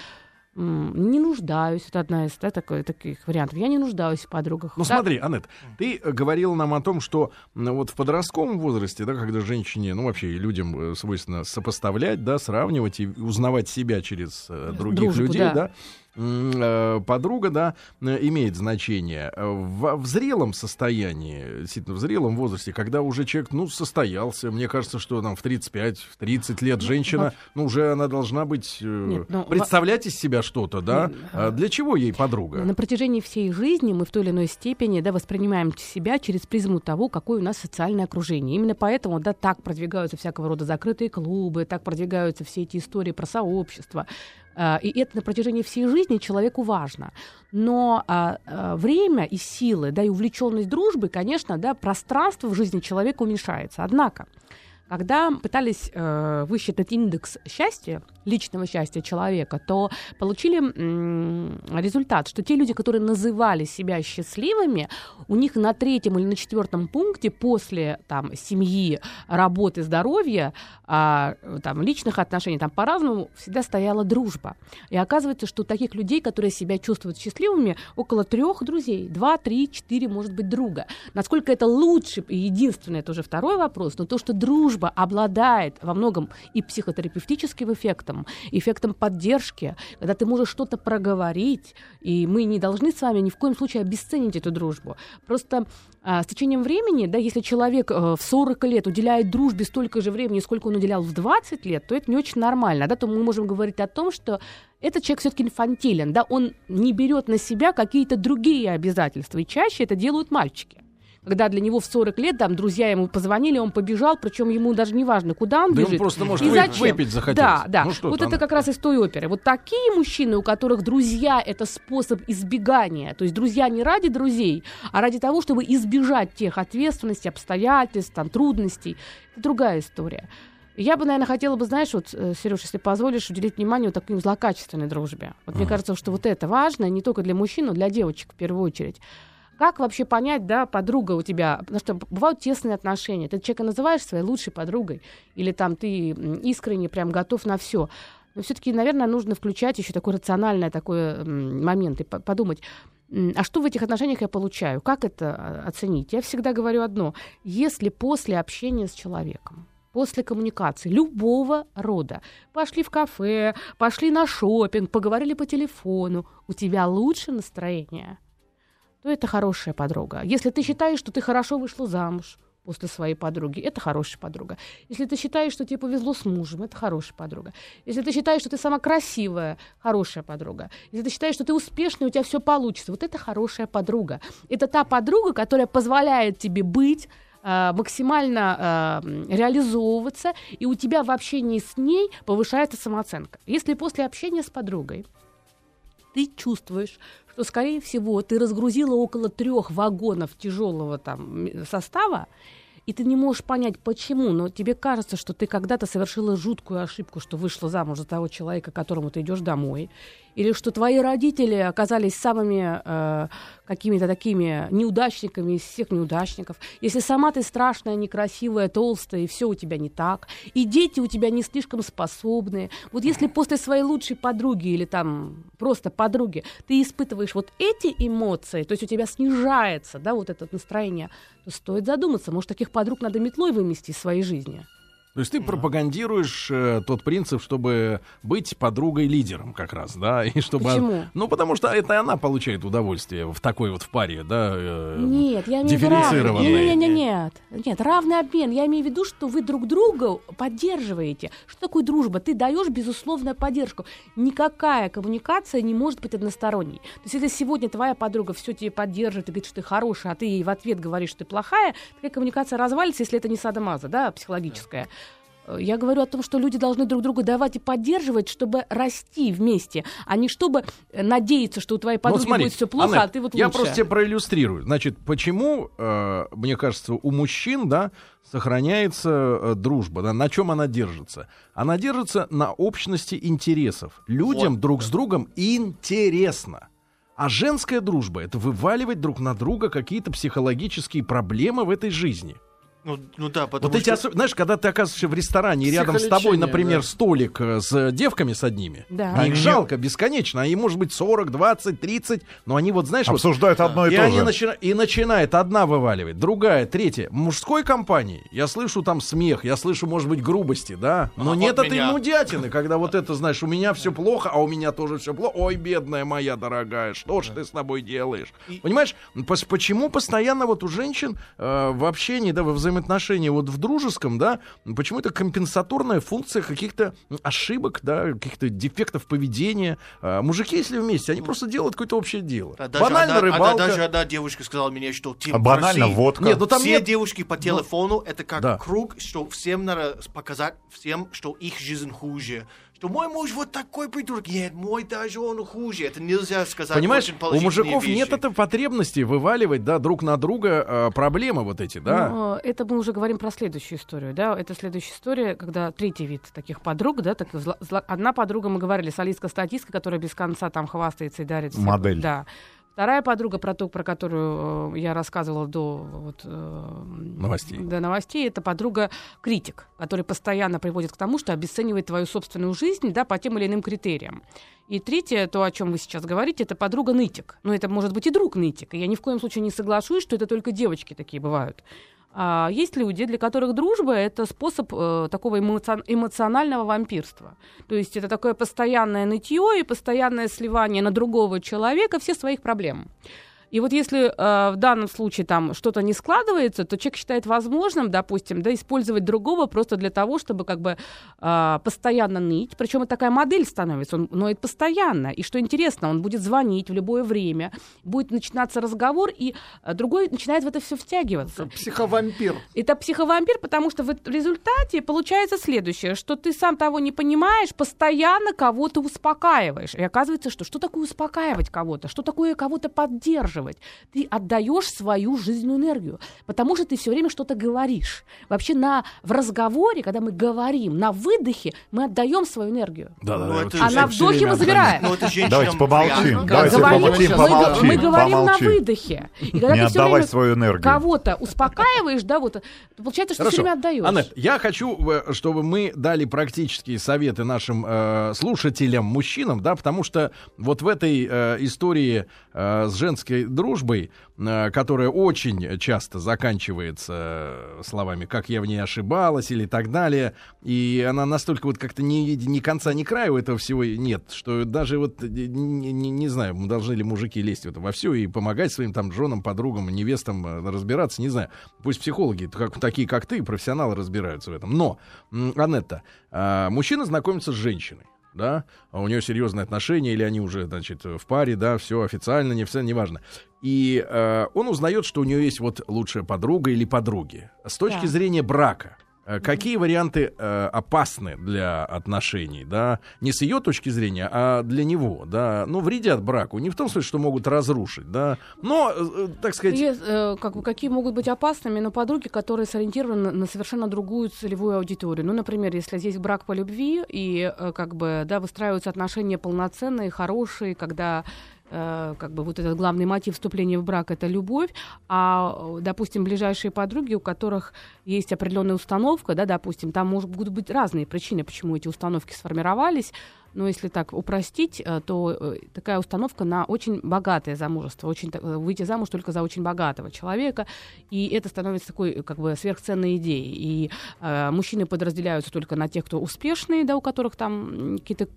не нуждаюсь. Это одна из да, такой- таких вариантов. Я не нуждаюсь в подругах. Ну Да, смотри, Анет, ты э, говорила нам о том, что вот в подростковом возрасте, да, когда женщине, ну вообще и людям э, свойственно сопоставлять, да, сравнивать и узнавать себя через других Дружбу, людей, да. да, подруга, да, э, имеет значение. Э, В, в зрелом состоянии, действительно, в зрелом возрасте, когда уже человек, ну, состоялся, мне кажется, что там в 35, в 30 лет женщина, ну, уже она должна быть, э, Нет, ну, представлять из себя что-то, да? А Для чего ей подруга? На протяжении всей жизни мы в той или иной степени да, воспринимаем себя через призму того, какое у нас социальное окружение. Именно поэтому да, так продвигаются всякого рода закрытые клубы, так продвигаются все эти истории про сообщества. А, И это на протяжении всей жизни человеку важно. Но а, а, время и силы, да, и увлеченность дружбы, конечно, да, пространство в жизни человека уменьшается. Однако, когда пытались э, высчитать индекс счастья, личного счастья человека, то получили м, результат, что те люди, которые называли себя счастливыми, у них на третьем или на четвертом пункте после там, семьи, работы, здоровья, а, там, личных отношений, там по-разному всегда стояла дружба. И оказывается, что у таких людей, которые себя чувствуют счастливыми, около трех друзей, два, три, четыре, может быть, друга. Насколько это лучше и единственное, это уже второй вопрос, но то, что дружба обладает во многом и психотерапевтическим эффектом, эффектом поддержки, когда ты можешь что-то проговорить, и мы не должны с вами ни в коем случае обесценить эту дружбу. Просто а, с течением времени, да, если человек э, в 40 лет уделяет дружбе столько же времени, сколько он уделял в 20 лет, то это не очень нормально, да, то мы можем говорить о том, что этот человек все-таки инфантилен, да, он не берет на себя какие-то другие обязательства, и чаще это делают мальчики когда для него в 40 лет там друзья ему позвонили, он побежал, причем ему даже не важно, куда он Да бежит. просто, может, и зачем. выпить захотелось. Да, да. Ну, вот там? это как раз из той оперы. Вот такие мужчины, у которых друзья — это способ избегания. То есть друзья не ради друзей, а ради того, чтобы избежать тех ответственностей, обстоятельств, там, трудностей. Это другая история. Я бы, наверное, хотела бы, знаешь, вот, Сереж, если позволишь, уделить внимание вот такой злокачественной дружбе. Вот мне кажется, что вот это важно не только для мужчин, но для девочек в первую очередь. Как вообще понять, да, подруга у тебя, потому что бывают тесные отношения. Ты человека называешь своей лучшей подругой, или там ты искренне прям готов на все. Но все-таки, наверное, нужно включать еще такой рациональный такой момент и по- подумать, а что в этих отношениях я получаю? Как это а, оценить? Я всегда говорю одно. Если после общения с человеком, после коммуникации любого рода, пошли в кафе, пошли на шопинг, поговорили по телефону, у тебя лучше настроение, то это хорошая подруга. Если ты считаешь, что ты хорошо вышла замуж после своей подруги, это хорошая подруга. Если ты считаешь, что тебе повезло с мужем, это хорошая подруга. Если ты считаешь, что ты сама красивая, хорошая подруга. Если ты считаешь, что ты успешный, у тебя все получится, вот это хорошая подруга. Это та подруга, которая позволяет тебе быть э, максимально э, реализовываться, и у тебя в общении с ней повышается самооценка. Если после общения с подругой ты чувствуешь, что, скорее всего, ты разгрузила около трех вагонов тяжелого там состава, и ты не можешь понять, почему, но тебе кажется, что ты когда-то совершила жуткую ошибку, что вышла замуж за того человека, которому ты идешь домой, или что твои родители оказались самыми э, какими-то такими неудачниками из всех неудачников, если сама ты страшная, некрасивая, толстая, и все у тебя не так, и дети у тебя не слишком способные, вот если после своей лучшей подруги или там просто подруги ты испытываешь вот эти эмоции, то есть у тебя снижается, да, вот это настроение, то стоит задуматься, может, таких подруг надо метлой вымести из своей жизни. То есть ты пропагандируешь э, тот принцип, чтобы быть подругой-лидером как раз, да, и чтобы... Почему? Ну, потому что это она получает удовольствие в такой вот в паре, да, э, Нет, я имею в виду. Нет, нет, нет, нет, равный обмен. Я имею в виду, что вы друг друга поддерживаете. Что такое дружба? Ты даешь безусловную поддержку. Никакая коммуникация не может быть односторонней. То есть, если сегодня твоя подруга все тебе поддерживает и говорит, что ты хорошая, а ты ей в ответ говоришь, что ты плохая, такая коммуникация развалится, если это не садомаза, да, психологическая. Я говорю о том, что люди должны друг друга давать и поддерживать, чтобы расти вместе, а не чтобы э, надеяться, что у твоей Ну, подруги смотри, будет все плохо, Анет, а ты вот Я лучше. просто тебе проиллюстрирую. Значит, почему, э, мне кажется, у мужчин, да, сохраняется э, дружба, да, на чем она держится? Она держится на общности интересов. Людям Вот. друг с другом интересно. А женская дружба это вываливать друг на друга какие-то психологические проблемы в этой жизни. Ну, ну да, потому Вот эти что... осо- знаешь, когда ты оказываешься в ресторане, и рядом с тобой, например, да. столик э, с девками с одними, Да. а их жалко бесконечно, а им может быть 40, 20, 30, но они вот, знаешь, вот Обсуждают одно и, и, то они же. начина- и начинает одна вываливать, другая, третья. В мужской компании я слышу там смех, я слышу, может быть, грубости, да. Но А, нет от этой меня. нудятины, когда вот это, знаешь, у меня все плохо, а у меня тоже все плохо. Ой, бедная моя дорогая, что ж ты с тобой делаешь? Понимаешь, почему постоянно вот у женщин э, в общении, да, во взаимоотношении, вот в дружеском, да, почему это компенсаторная функция каких-то ошибок, да, каких-то дефектов поведения. А мужики, если вместе, они просто делают какое-то общее дело. А даже Банально одна, рыбалка. одна- даже одна девушка сказала мне, что Тим, А в банально России водка. Нет, ну там все нет- девушки по телефону это как Да. круг, что всем надо показать всем, что их жизнь хуже, что мой муж вот такой придурок. Нет, мой даже он хуже. Это нельзя сказать. Понимаешь, очень у мужиков вещи. нет этой потребности вываливать, да, друг на друга э, проблемы вот эти, да. Но это мы уже говорим про следующую историю, да. Это следующая история, когда третий вид таких подруг, да, так зла- зла- одна подруга, мы говорили, солистка-статистка, которая без конца там хвастается и дарит. всякую- Модель. Да. Вторая подруга, про ту, про которую э, я рассказывала до вот, э, Новостей. До новостей, это подруга критик, который постоянно приводит к тому, что обесценивает твою собственную жизнь, да, по тем или иным критериям. И третье, то, о чем вы сейчас говорите, это подруга нытик. Но это может быть и друг нытик. И я ни в коем случае не соглашусь, что это только девочки такие бывают. А есть люди, для которых дружба это способ э, такого эмоци- эмоционального вампирства. То есть это такое постоянное нытье и постоянное сливание на другого человека всех своих проблем. И вот если э, в данном случае там что-то не складывается, то человек считает возможным, допустим, да, использовать другого просто для того, чтобы как бы э, постоянно ныть. Причем это такая модель становится, он ноет постоянно. И что интересно, он будет звонить в любое время, будет начинаться разговор, и э, другой начинает в это все втягиваться. Психовампир. Это психовампир, потому что в результате получается следующее, что ты сам того не понимаешь, постоянно кого-то успокаиваешь. И оказывается, что что такое успокаивать кого-то, что такое кого-то поддерживать. Ты отдаешь свою жизненную энергию, потому что ты все время что-то говоришь. Вообще на, в разговоре, когда мы говорим, на выдохе, мы отдаем свою энергию. Да, да, Ну, да. А же на вдохе мы забираем. Ну, Давайте помолчим. Давайте помолчим, мы, помолчим, мы говорим помолчим. на выдохе. И когда Не ты отдавай время свою энергию. Кого-то успокаиваешь, да, вот, то получается, что ты все время отдаешь. Аннет, я хочу, э, чтобы мы дали практические советы нашим э, слушателям, мужчинам, да, потому что вот в этой э, истории э, с женской дружбой, э, которая очень часто заканчивается э, словами «как я в ней ошибалась» или так далее, и она настолько вот как-то ни, ни конца, ни края у этого всего нет, что даже вот, э, не, не- не знаю, должны ли мужики лезть в это во все и помогать своим там женам, подругам, невестам разбираться, не знаю. Пусть психологи, как, такие как ты, профессионалы разбираются в этом. Но, Анетта, а, мужчина знакомится с женщиной. Да, а у нее серьезные отношения, или они уже, значит, в паре, да, все официально, не официально, неважно. И э, он узнает, что у нее есть вот лучшая подруга или подруги. С точки Да. зрения брака, какие варианты э, опасны для отношений, да, не с ее точки зрения, а для него, да, ну, вредят браку, не в том смысле, что могут разрушить, да, но, э, так сказать, Есть, э, как какие могут быть опасными, но подруги, которые сориентированы на совершенно другую целевую аудиторию. Ну, например, если здесь брак по любви и э, как бы да, выстраиваются отношения полноценные, хорошие, когда э, как бы вот этот главный мотив вступления в брак это любовь, а, допустим, ближайшие подруги, у которых есть определенная установка, да, допустим, там может, могут быть разные причины, почему эти установки сформировались, но если так упростить, э, то э, такая установка на очень богатое замужество, очень, выйти замуж только за очень богатого человека, и это становится такой как бы сверхценной идеей. И э, мужчины подразделяются только на тех, кто успешные, да, у которых там какие-то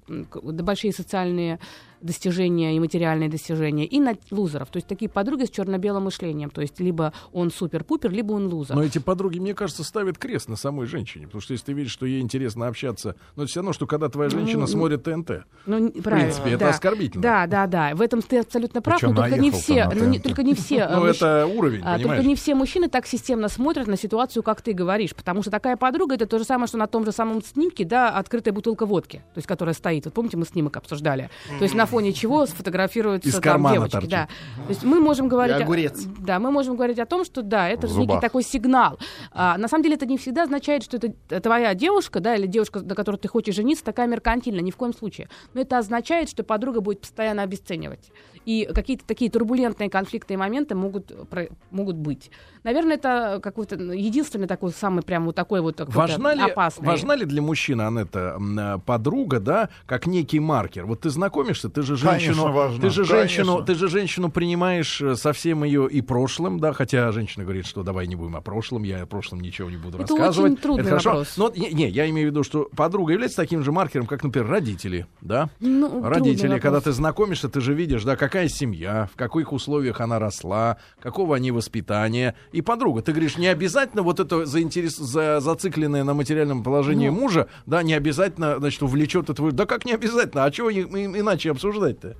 большие социальные достижения и материальные достижения, и на лузеров. То есть такие подруги с черно-белым мышлением. То есть либо он супер-пупер, либо он лузер. Но эти подруги, мне кажется, ставят крест на самой женщине. Потому что если ты видишь, что ей интересно общаться, но это все равно, что когда твоя женщина Ну, смотрит ТНТ. Ну, правильно, принципе, это да. оскорбительно. Да, да, да. В этом ты абсолютно прав, Причем но только не все, ну, не- только не все. э, Ну, это уровень, а? Только не все мужчины так системно смотрят на ситуацию, как ты говоришь, потому что такая подруга это то же самое, что на том же самом снимке, да, открытая бутылка водки, то есть которая стоит. Вот помните, мы снимок обсуждали. То есть на фоне чего сфотографируются Из там кармана девочки, торчит. да. То есть мы можем говорить, И о- огурец. да, мы можем говорить о том, что да, это В же некий такой сигнал. А, на самом деле это не всегда означает, что это твоя девушка, да, или девушка, на которой ты хочешь жениться, такая меркантильная, ни в коем случае. Но это означает, что подруга будет постоянно обесценивать. И какие-то такие турбулентные конфликтные моменты могут, про- могут быть. Наверное, это какой-то ну, единственный такой самый прям вот такой вот Важна ли, опасный. важна ли для мужчины, Анетта, подруга, да, как некий маркер? Вот ты знакомишься, ты же женщину, Конечно, важна, ты же женщину, конечно. ты же женщину принимаешь э, со всем ее и прошлым, да, хотя женщина говорит, что давай не будем о прошлом, я о прошлом ничего не буду Это рассказывать. очень трудный Это хорошо. вопрос. Но не, не, я имею в виду, что подруга является таким же маркером, как, например, родители, да? Ну, Родители, когда ты знакомишься, ты же видишь, да, какая семья, в каких условиях она росла, какого они воспитания. И подруга, ты говоришь, не обязательно вот это заинтерес... за... зацикленное на материальном положении Ну. мужа, да, не обязательно, значит, увлечет это. Да как не обязательно? А чего и- и- иначе обсуждать-то?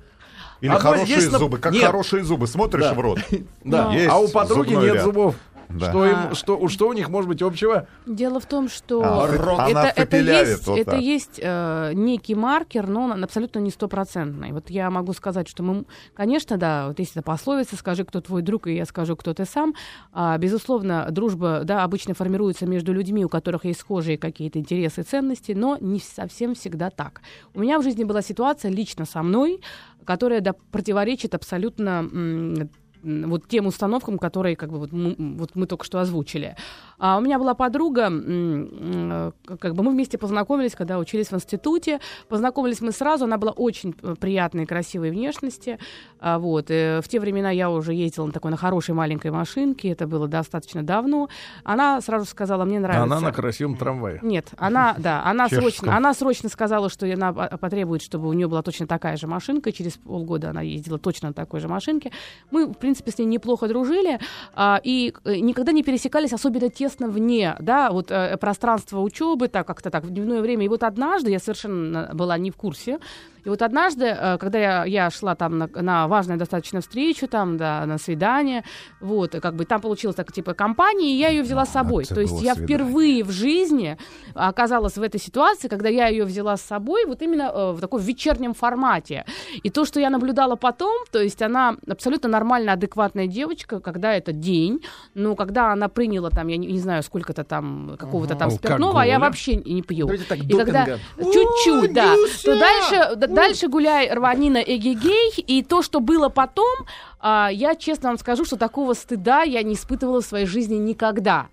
Или вот хорошие на- зубы. Как Нет. хорошие зубы. Смотришь Да. в рот. Да. Есть а у подруги нет ряд. зубов. Да. Что, им, А. что, что у них может быть общего? Дело в том, что А, это, это есть, вот это так. есть э, некий маркер, но он абсолютно не стопроцентный. Вот я могу сказать, что мы, конечно, да, вот если это пословица, скажи, кто твой друг, и я скажу, кто ты сам. А, безусловно, дружба, да, обычно формируется между людьми, у которых есть схожие какие-то интересы и ценности, но не совсем всегда так. У меня в жизни была ситуация лично со мной, которая да, противоречит абсолютно вот тем установкам, которые как бы вот мы, вот мы только что озвучили. А у меня была подруга, э, как бы мы вместе познакомились, когда учились в институте. Познакомились мы сразу, она была очень приятной, красивой внешности. А, вот. э, В те времена я уже ездила на такой на хорошей маленькой машинке, это было достаточно давно. Она сразу сказала, мне нравится. Она на красивом трамвае. Нет, она, да, она Чешском. срочно, она срочно сказала, что она по- потребует, чтобы у нее была точно такая же машинка. Через полгода она ездила точно на такой же машинке. Мы, в принципе, с ней неплохо дружили а, и э, никогда не пересекались особенно тесно вне, да, вот э, пространства учебы, так как-то так в дневное время. И вот однажды я совершенно была не в курсе. И вот однажды, э, когда я, я шла там на, на важную достаточно встречу, там, да, на свидание, вот, и как бы там получилось так, типа, компания, и я ее взяла с собой. То есть я свидание. впервые в жизни оказалась в этой ситуации, когда я ее взяла с собой, вот именно э, в таком вечернем формате. И то, что я наблюдала потом, то есть она абсолютно нормальная, адекватная девочка, когда это день, но когда она приняла там, я не, не знаю, сколько-то там, какого-то там спиртного, а я вообще не пью. Давайте так, И когда чуть-чуть, да, то дальше, дальше гуляй, рванина, эгегей, и то, что было потом, а, я честно вам скажу, что такого стыда я не испытывала в своей жизни никогда.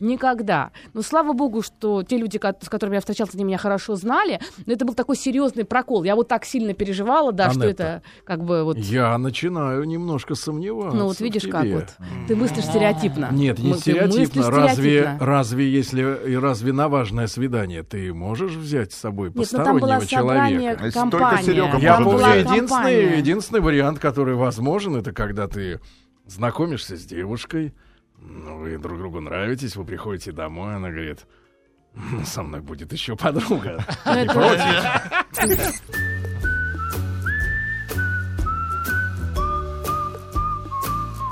Никогда. Но слава богу, что те люди, с которыми я встречалась, они меня хорошо знали. Но это был такой серьезный прокол. Я вот так сильно переживала, да, что Анетта, это как бы вот. Я начинаю немножко сомневаться. Ну вот в видишь, как вот. Ты мыслишь стереотипно. Нет, не Мы- стереотипно. Разве, стереотипно. разве если и разве на важное свидание ты можешь взять с собой Нет, ну постороннего собрание, человека? Если только. Серега Я помню, единственный, единственный вариант, который возможен, это когда ты знакомишься с девушкой, ну, вы друг другу нравитесь, вы приходите домой, она говорит, «М, со мной будет еще подруга. Ну, Не против?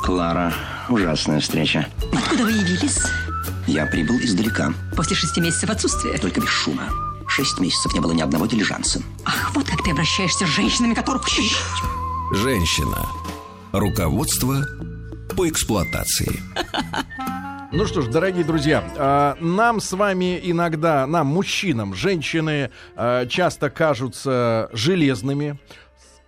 Клара, ужасная встреча. Откуда вы явились? Я прибыл издалека, После шести месяцев отсутствия. только без шума. Шесть месяцев не было ни одного дилижанса. Ах, вот как ты обращаешься с женщинами, которых... Женщина. Руководство по эксплуатации. Ну что ж, дорогие друзья, а, нам с вами иногда, нам, мужчинам, женщины а, часто кажутся железными,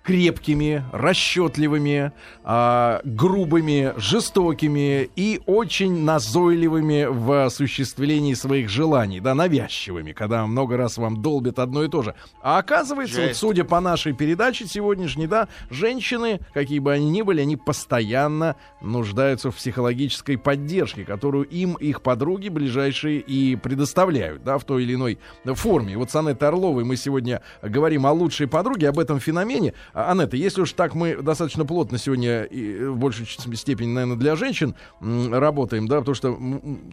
крепкими, расчетливыми, а, грубыми, жестокими и очень назойливыми в осуществлении своих желаний, да, навязчивыми, когда много раз вам долбят одно и то же. А оказывается, вот, судя по нашей передаче сегодняшней, да, женщины, какие бы они ни были, они постоянно нуждаются в психологической поддержке, которую им их подруги ближайшие и предоставляют, да, в той или иной форме. Вот с Анеттой Орловой мы сегодня говорим о лучшей подруге, об этом феномене. А, Анетта, если уж так мы достаточно плотно сегодня и в большей степени, наверное, для женщин работаем, да, потому что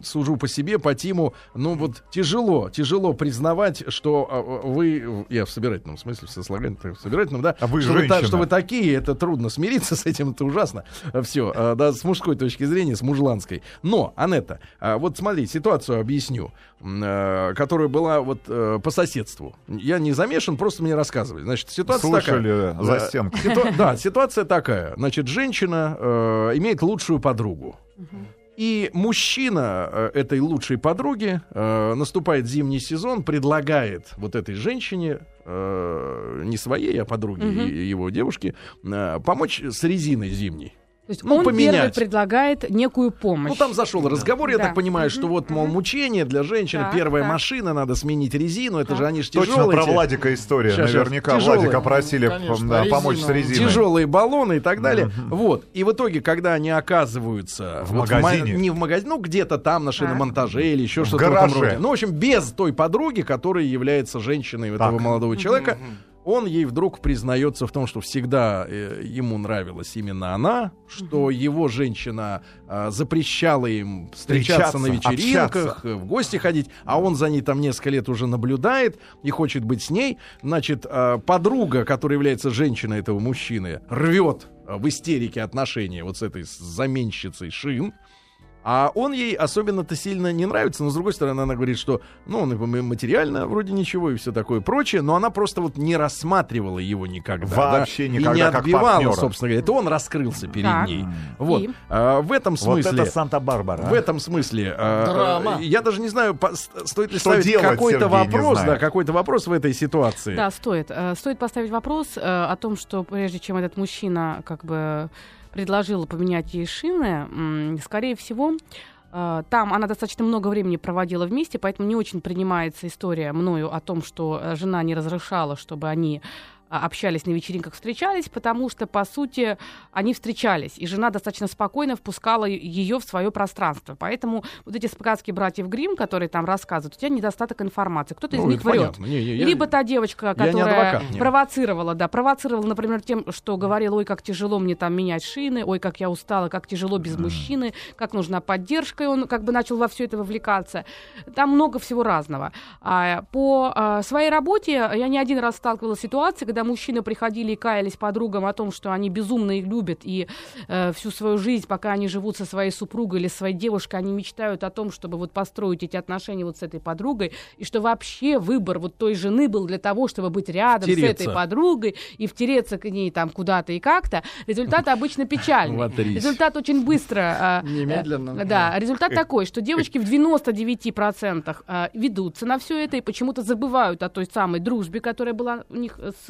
сужу по себе, по Тиму, ну вот тяжело, тяжело признавать, что а, а, вы, я в собирательном смысле, в сослагательном, в собирательном, да, А вы что, вы, что вы такие, это трудно смириться с этим, это ужасно. Все, да, с мужской точки зрения, с мужланской. Но, Анетта, вот смотри, ситуацию объясню, э, которая была вот э, по соседству. Я не замешан, просто мне рассказывали. Значит, ситуация Слышали такая. за Стенкой. ситу- Да, ситуация такая. Значит, женщина э, имеет лучшую подругу. И мужчина э, этой лучшей подруги, э, наступает зимний сезон, предлагает вот этой женщине, э, не своей, а подруге и- его девушке, э, помочь с резиной зимней. То есть Ну, он первый поменять. предлагает некую помощь. Ну, там зашел разговор, я Да. так понимаю, что вот, мол, мучение для женщины, Так, первая так. машина, надо сменить резину, это же они же Точно тяжелые. про эти- Владика история. Щас. Наверняка Тяжелые. Владика просили Конечно, да, помочь с резиной. тяжелые баллоны и так далее. Вот. И в итоге, когда они оказываются В вот магазине. ма- не в магазине, ну где-то там на шиномонтаже или еще В что-то в этом гараже. роде. Ну, в общем, без той подруги, которая является женщиной этого Так. молодого человека, он ей вдруг признается в том, что всегда э, ему нравилась именно она, что его женщина э, запрещала им встречаться Встречаться, на вечеринках, общаться. в гости ходить, а он за ней там несколько лет уже наблюдает и хочет быть с ней. Значит, э, подруга, которая является женщиной этого мужчины, рвет э, в истерике отношения вот с этой заменщицей Шин. А он ей особенно-то сильно не нравится, но с другой стороны она говорит, что, ну, он материально вроде ничего и все такое прочее, но она просто вот не рассматривала его никогда. Вообще да, никогда И не как отбивала, партнера. собственно говоря. Это он раскрылся перед Так. ней. Вот. И? А, в этом Вот смысле... это Санта-Барбара. В а. этом смысле, а, Драма. э, я даже не знаю, по- стоит ли Что ставить делать, какой-то вопрос, да, какой-то вопрос в этой ситуации. Да, стоит. Э, Стоит поставить вопрос э, о том, что прежде чем этот мужчина как бы предложил поменять ей шины, скорее всего, э, там она достаточно много времени проводила вместе, поэтому не очень принимается история мною о том, что э, жена не разрешала, чтобы они общались на вечеринках, встречались, потому что, по сути, они встречались, и жена достаточно спокойно впускала ее в свое пространство. Поэтому вот эти сказки братьев Грим, которые там рассказывают, у тебя недостаток информации. Кто-то из Ну, них это врет. Не, я- Либо та девочка, которая не. провоцировала, да, провоцировала, например, тем, что говорила, ой, как тяжело мне там менять шины, ой, как я устала, как тяжело без мужчины, как нужна поддержка, и он как бы начал во все это вовлекаться. Там много всего разного. А, по а, своей работе я не один раз сталкивалась с ситуацией, когда мужчины приходили и каялись подругам о том, что они безумно их любят, и э, всю свою жизнь, пока они живут со своей супругой или своей девушкой, они мечтают о том, чтобы вот построить эти отношения вот с этой подругой, и что вообще выбор вот той жены был для того, чтобы быть рядом с Втереться. этой подругой и втереться к ней там куда-то и как-то. Результат обычно печальный. Результат очень быстро... а, Немедленно. э, Да, результат такой, что девочки в 99% а, ведутся на все это и почему-то забывают о той самой дружбе, которая была у них с,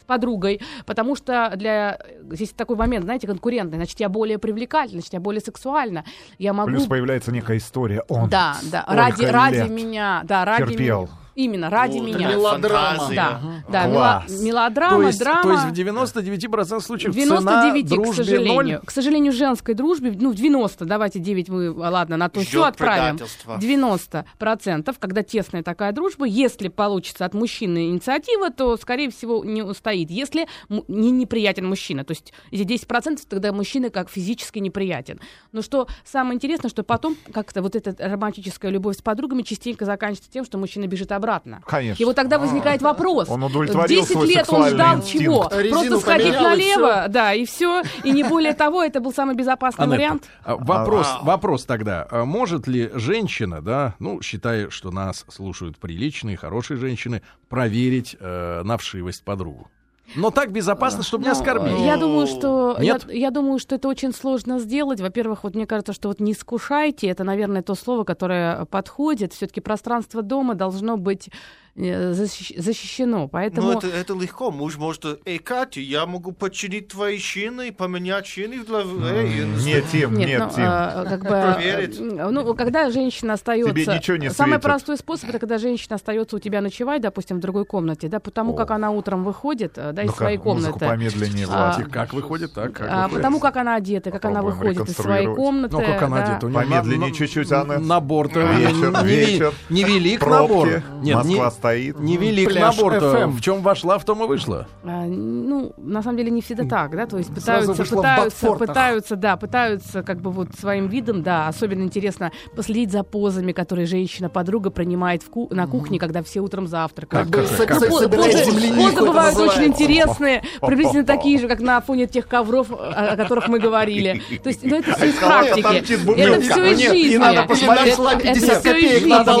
с подругой, потому что для... Здесь такой момент, знаете, конкурентный. Значит, я более привлекательна, значит, я более сексуальна. Я могу... Плюс появляется некая история. Он Да, да, ради, ради лет меня, да, ради терпел. меня. Именно, ради О, меня. Мелодрама. Да, да, мело- Класс. мелодрама, то, есть, драма. то есть в 99% случаев 99, цена к сожалению. ноль. К сожалению, женской дружбе, ну, в 90, давайте 9 мы, ладно, на то все отправим. предательства. 90 процентов, когда тесная такая дружба, если получится от мужчины инициатива, то, скорее всего, не устоит. Если не неприятен мужчина, то есть эти 10 процентов, тогда мужчина как физически неприятен. Но что самое интересное, что потом как-то вот эта романтическая любовь с подругами частенько заканчивается тем, что мужчина бежит обратно. Конечно. И вот тогда возникает вопрос. Он удовлетворил 10 свой лет он ждал инстинкт. чего? Резину Просто сходить поменял, и налево, да, и все. И не более того, это был самый безопасный Анетта, вариант. а, вопрос, А. вопрос тогда. А Может ли женщина, да, ну, считая, что нас слушают приличные, хорошие женщины, проверить э, на вшивость подругу? Но так безопасно, чтобы не Ну, оскорбить. Я думаю, что я, Нет? я думаю, что это очень сложно сделать. Во-первых, вот мне кажется, что вот не искушайте, это, наверное, то слово, которое подходит. Все-таки пространство дома должно быть защищено. Поэтому Ну, это, это легко. Муж может... Эй, Катя, я могу починить твои шины, поменять шины для... Эй, я не знаю. Не, Тим, нет, Нет, ну, Тим. а, как бы, э, ну, когда женщина остается... Тебе ничего не Самый светит. простой способ, это когда женщина остается у тебя ночевать, допустим, в другой комнате, да, потому О. как она утром выходит, э, да, из Ну-ка, своей комнаты. помедленнее, А. Как выходит, так, как А, выходит. потому как она одета, как она выходит из своей комнаты. Ну, как она да. одета? У нее Помедленнее на- чуть-чуть, Анна. Набор-то Вечер, вечер. не велик Пробки. набор. Нет, Москва стоит. не велик Пляж набор-то. FM. В чем вошла, в том и вышла. А, ну, на самом деле не всегда так, да, то есть пытаются, пытаются, пытаются, да, пытаются как бы вот своим видом, да, особенно интересно последить за позами, которые женщина-подруга принимает в ку- на кухне, когда все утром завтракают. Как позы- позы бывают очень интересные, приблизительно такие же, как на фоне тех ковров, о, которых мы говорили. То есть, ну, это все из практики. Это все из и жизни. надо посмотреть, Это- нашла это 50 всё из копеек, надо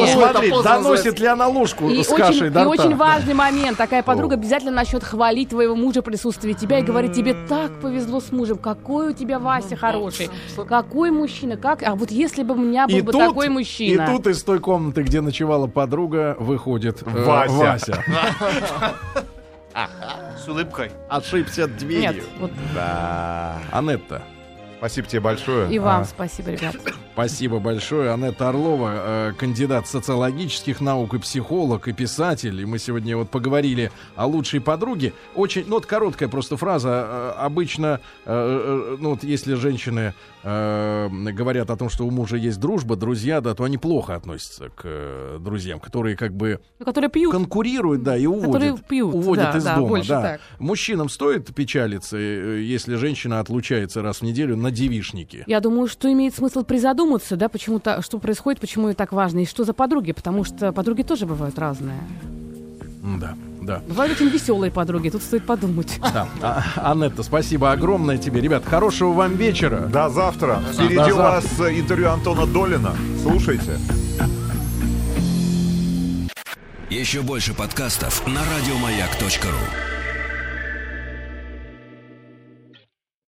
поза доносит ли она ложку И с кашей до и очень важный момент. Такая подруга обязательно начнет хвалить твоего мужа в присутствии тебя и говорить, тебе так повезло с мужем, какой у тебя Вася хороший, какой мужчина, как... А вот если бы у меня был бы такой мужчина. и тут из той комнаты, где ночевала подруга, выходит э, Вася. С улыбкой. Ошибся Нет, дверью. вот Да. Анетта, Спасибо тебе большое. и вам А, спасибо, ребят. Спасибо большое. Анетта Орлова, э, кандидат социологических наук и психолог, и писатель. И мы сегодня вот поговорили о лучшей подруге. Очень, ну вот короткая просто фраза. Э, обычно, э, ну вот если женщины говорят о том, что у мужа есть дружба, друзья, да, то они плохо относятся к друзьям, которые как бы Ну, которые пьют. конкурируют, да, и Которые уводят. пьют, уводят да, из да, дома, да. так. Мужчинам стоит печалиться, если женщина отлучается раз в неделю на девишнике. Я думаю, что имеет смысл призадуматься, да, почему то что происходит, почему это так важно, и что за подруги, потому что подруги тоже бывают разные. Да. да. Бывают очень веселые подруги, тут стоит подумать. да. А, Анетта, спасибо огромное тебе. Ребят, хорошего вам вечера. До завтра. Впереди До у завтра. вас э, интервью Антона Долина. Слушайте. Еще больше подкастов на радиомаяк.ру.